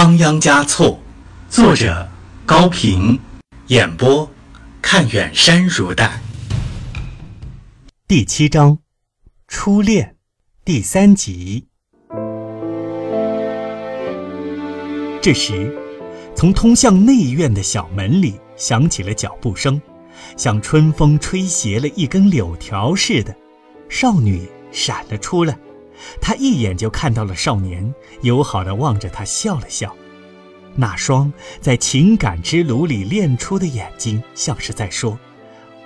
仓央嘉措，作者高平，演播看远山如黛。第七章，初恋，第三集。这时，从通向内院的小门里响起了脚步声，像春风吹斜了一根柳条似的。少女闪了出来。他一眼就看到了少年，友好的望着他笑了笑，那双在情感之炉里练出的眼睛，像是在说：“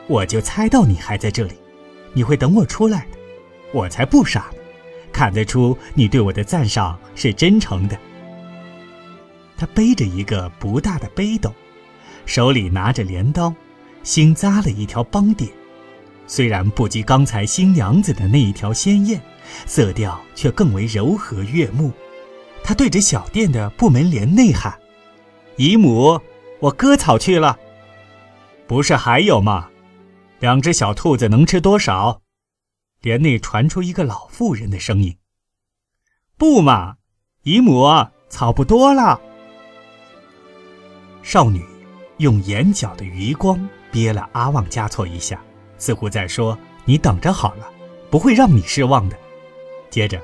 我就猜到你还在这里，你会等我出来的，我才不傻呢，看得出你对我的赞赏是真诚的。”他背着一个不大的背斗，手里拿着镰刀，新扎了一条帮点，虽然不及刚才新娘子的那一条鲜艳。色调却更为柔和悦目，他对着小店的布门帘内喊：“姨母，我割草去了。”“不是还有吗？两只小兔子能吃多少？”帘内传出一个老妇人的声音。“不嘛，姨母，草不多了。”少女用眼角的余光瞥了阿旺加措一下，似乎在说：“你等着好了，不会让你失望的。”接着，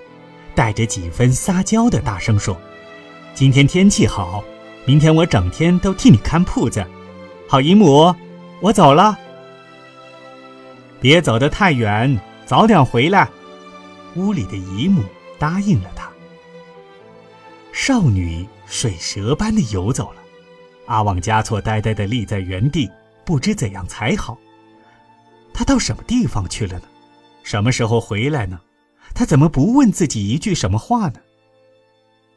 带着几分撒娇的大声说：“今天天气好，明天我整天都替你看铺子。好姨母，我走了。别走得太远，早点回来。”屋里的姨母答应了他。少女水蛇般的游走了，阿旺加措呆呆的立在原地，不知怎样才好。他到什么地方去了呢？什么时候回来呢？他怎么不问自己一句什么话呢？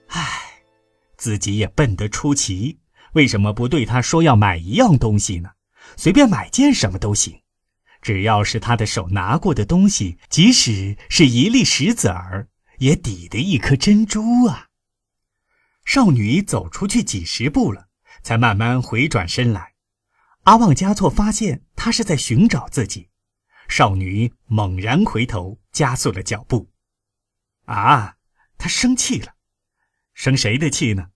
唉，自己也笨得出奇，为什么不对他说要买一样东西呢？随便买件什么都行，只要是他的手拿过的东西，即使是一粒石子儿，也抵得一颗珍珠啊！少女走出去几十步了，才慢慢回转身来。阿旺加措发现他是在寻找自己。少女猛然回头，加速了脚步。啊，他生气了，生谁的气呢？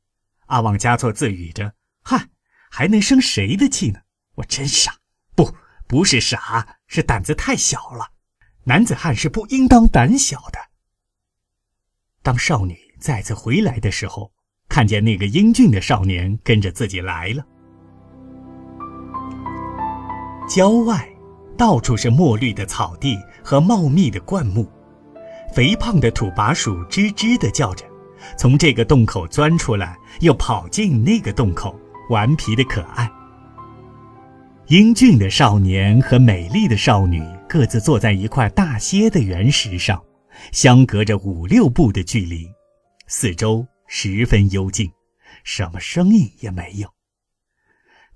阿旺加措自语着：“嗨，还能生谁的气呢？我真傻，不，不是傻，是胆子太小了。男子汉是不应当胆小的。”当少女再次回来的时候，看见那个英俊的少年跟着自己来了。郊外。到处是墨绿的草地和茂密的灌木，肥胖的土拔鼠吱吱地叫着，从这个洞口钻出来，又跑进那个洞口，顽皮的可爱。英俊的少年和美丽的少女各自坐在一块大些的原石上，相隔着五六步的距离，四周十分幽静，什么声音也没有。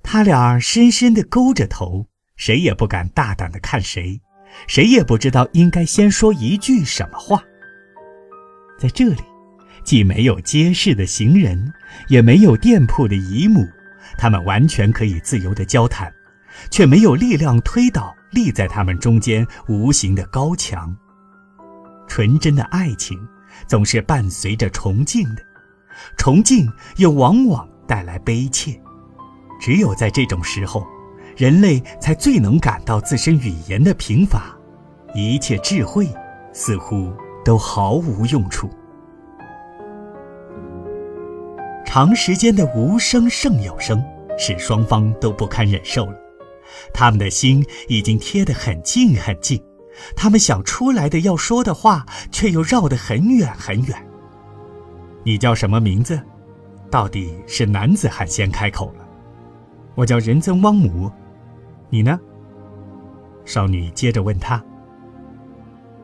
他俩深深地勾着头。谁也不敢大胆的看谁，谁也不知道应该先说一句什么话。在这里，既没有街市的行人，也没有店铺的姨母，他们完全可以自由的交谈，却没有力量推倒立在他们中间无形的高墙。纯真的爱情，总是伴随着崇敬的，崇敬又往往带来悲切。只有在这种时候。人类才最能感到自身语言的贫乏，一切智慧似乎都毫无用处。长时间的无声胜有声，使双方都不堪忍受了。他们的心已经贴得很近很近，他们想出来的要说的话，却又绕得很远很远。你叫什么名字？到底是男子汉先开口了。我叫仁增汪姆。你呢？少女接着问他：“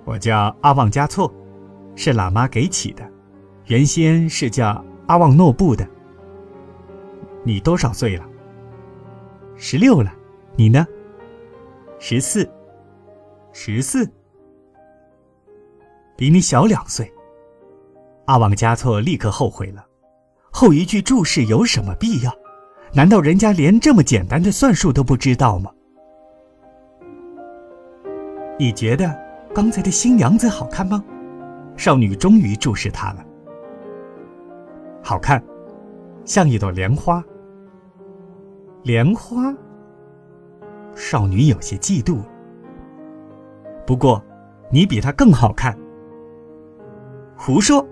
我叫阿旺加措，是喇嘛给起的，原先是叫阿旺诺布的。你多少岁了？十六了。你呢？十四。十四，比你小两岁。”阿旺加措立刻后悔了，后一句注释有什么必要？难道人家连这么简单的算术都不知道吗？你觉得刚才的新娘子好看吗？少女终于注视他了。好看，像一朵莲花。莲花。少女有些嫉妒。不过，你比她更好看。胡说！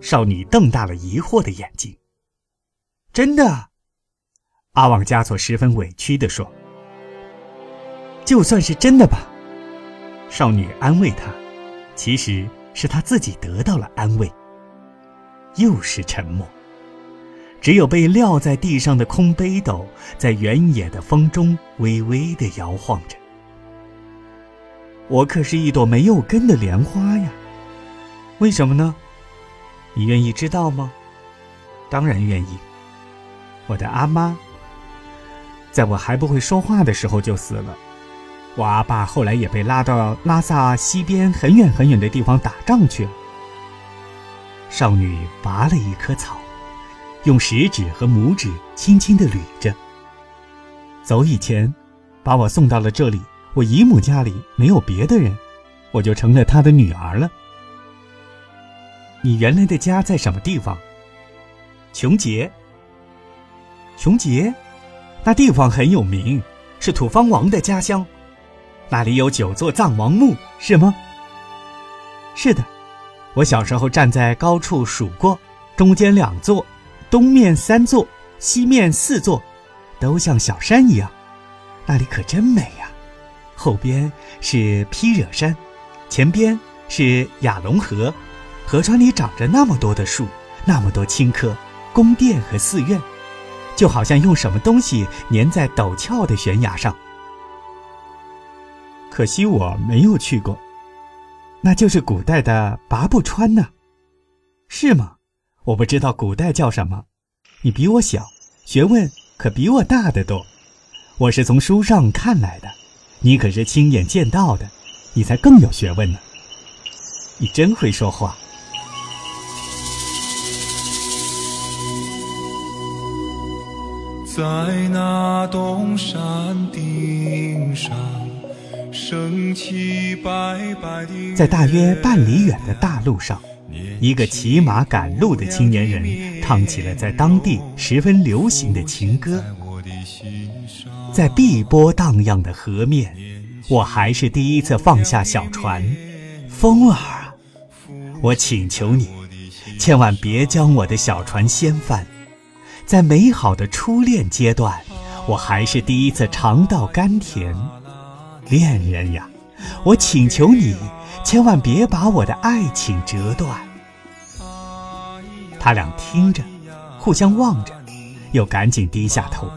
少女瞪大了疑惑的眼睛。真的，阿旺加措十分委屈地说：“就算是真的吧。”少女安慰他，其实是他自己得到了安慰。又是沉默。只有被撂在地上的空杯斗，在原野的风中微微的摇晃着。我可是一朵没有根的莲花呀，为什么呢？你愿意知道吗？当然愿意。我的阿妈，在我还不会说话的时候就死了。我阿爸后来也被拉到拉萨西边很远很远的地方打仗去了。少女拔了一棵草。用食指和拇指轻轻地捋着。走以前，把我送到了这里。我姨母家里没有别的人，我就成了她的女儿了。你原来的家在什么地方？琼杰。琼杰，那地方很有名，是土方王的家乡。那里有九座藏王墓，是吗？是的，我小时候站在高处数过，中间两座。东面三座，西面四座，都像小山一样，那里可真美呀！后边是披惹山，前边是雅龙河，河川里长着那么多的树，那么多青稞，宫殿和寺院，就好像用什么东西粘在陡峭的悬崖上。可惜我没有去过，那就是古代的拔步川呢，是吗？我不知道古代叫什么，你比我小，学问可比我大得多。我是从书上看来的，你可是亲眼见到的，你才更有学问呢。你真会说话。在那东山顶上，在大约半里远的大路上。一个骑马赶路的青年人唱起了在当地十分流行的情歌。在碧波荡漾的河面，我还是第一次放下小船。风儿啊，我请求你，千万别将我的小船掀翻。在美好的初恋阶段，我还是第一次尝到甘甜。恋人呀，我请求你。千万别把我的爱情折断。他俩听着，互相望着，又赶紧低下头。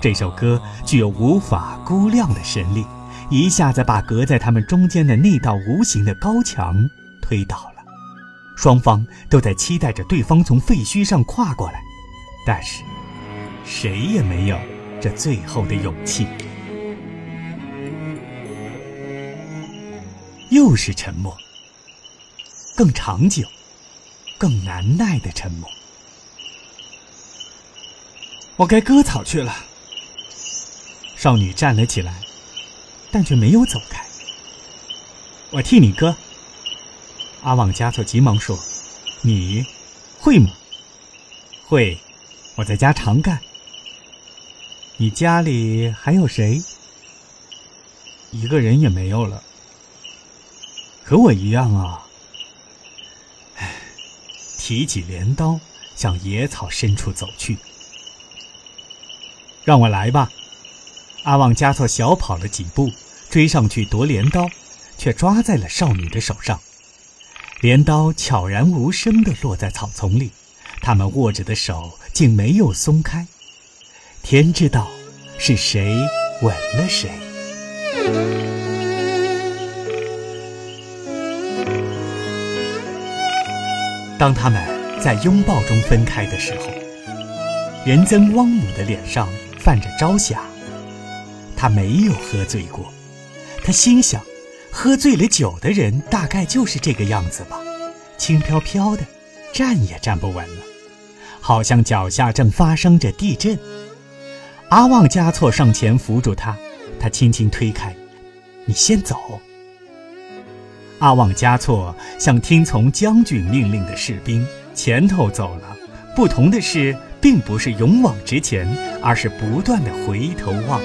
这首歌具有无法估量的神力，一下子把隔在他们中间的那道无形的高墙推倒了。双方都在期待着对方从废墟上跨过来，但是谁也没有这最后的勇气。又是沉默，更长久、更难耐的沉默。我该割草去了。少女站了起来，但却没有走开。我替你割。阿旺加措急忙说：“你会吗？”“会，我在家常干。”“你家里还有谁？”“一个人也没有了。”和我一样啊！提起镰刀，向野草深处走去。让我来吧！阿旺加措小跑了几步，追上去夺镰刀，却抓在了少女的手上。镰刀悄然无声地落在草丛里，他们握着的手竟没有松开。天知道是谁吻了谁。当他们在拥抱中分开的时候，仁增汪姆的脸上泛着朝霞。他没有喝醉过，他心想，喝醉了酒的人大概就是这个样子吧，轻飘飘的，站也站不稳了，好像脚下正发生着地震。阿旺加措上前扶住他，他轻轻推开：“你先走。”阿旺加措像听从将军命令的士兵，前头走了，不同的是，并不是勇往直前，而是不断的回头望。